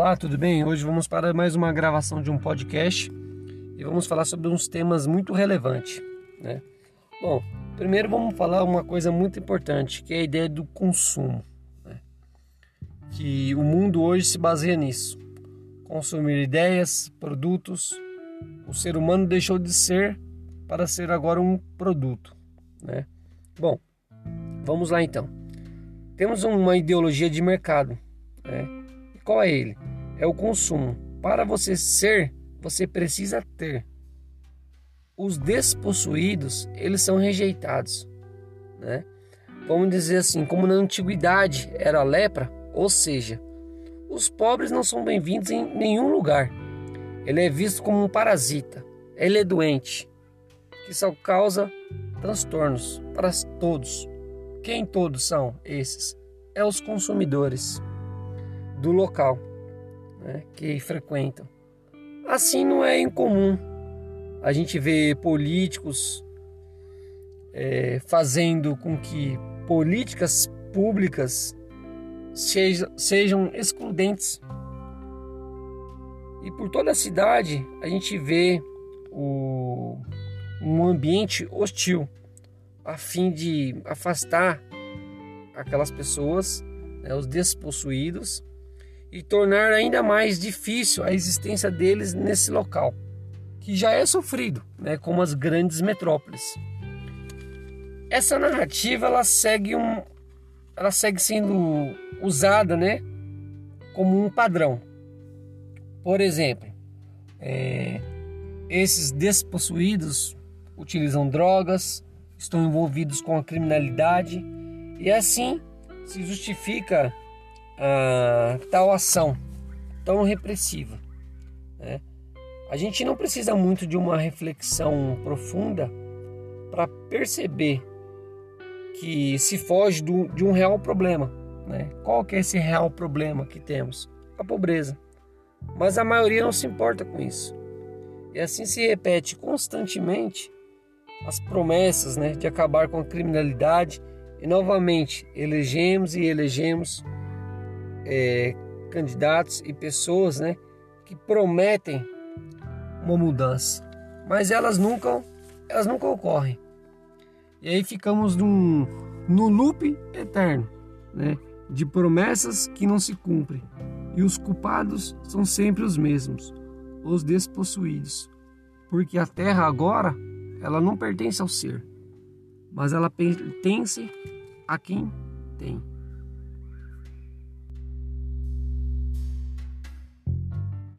Olá, tudo bem? Hoje vamos para mais uma gravação de um podcast e vamos falar sobre uns temas muito relevantes, né? Bom, primeiro vamos falar uma coisa muito importante, que é a ideia do consumo, né? que o mundo hoje se baseia nisso, consumir ideias, produtos. O ser humano deixou de ser para ser agora um produto, né? Bom, vamos lá então. Temos uma ideologia de mercado, né? Qual é ele? É o consumo. Para você ser, você precisa ter. Os despossuídos, eles são rejeitados, né? Vamos dizer assim, como na antiguidade era a lepra, ou seja, os pobres não são bem-vindos em nenhum lugar. Ele é visto como um parasita. Ele é doente, que só causa transtornos para todos. Quem todos são esses? É os consumidores do local né, que frequentam. Assim não é incomum a gente ver políticos é, fazendo com que políticas públicas sejam, excludentes. E por toda a cidade a gente vê o, um ambiente hostil a fim de afastar aquelas pessoas, né, os despossuídos, e tornar ainda mais difícil a existência deles nesse local, que já é sofrido, né, como as grandes metrópoles. Essa narrativa ela segue um, ela segue sendo usada, né, como um padrão. Por exemplo, é, esses despossuídos utilizam drogas, estão envolvidos com a criminalidade e assim se justifica a tal ação tão repressiva. Né? A gente não precisa muito de uma reflexão profunda para perceber que se foge do, de um real problema. Né? Qual que é esse real problema que temos? A pobreza. Mas a maioria não se importa com isso. E assim se repete constantemente as promessas né, de acabar com a criminalidade e novamente elegemos e elegemos é, candidatos e pessoas né, que prometem uma mudança, mas elas nunca, elas nunca ocorrem. E aí ficamos num, no loop eterno né, de promessas que não se cumprem. E os culpados são sempre os mesmos, os despossuídos. Porque a terra agora, ela não pertence ao ser, mas ela pertence a quem tem.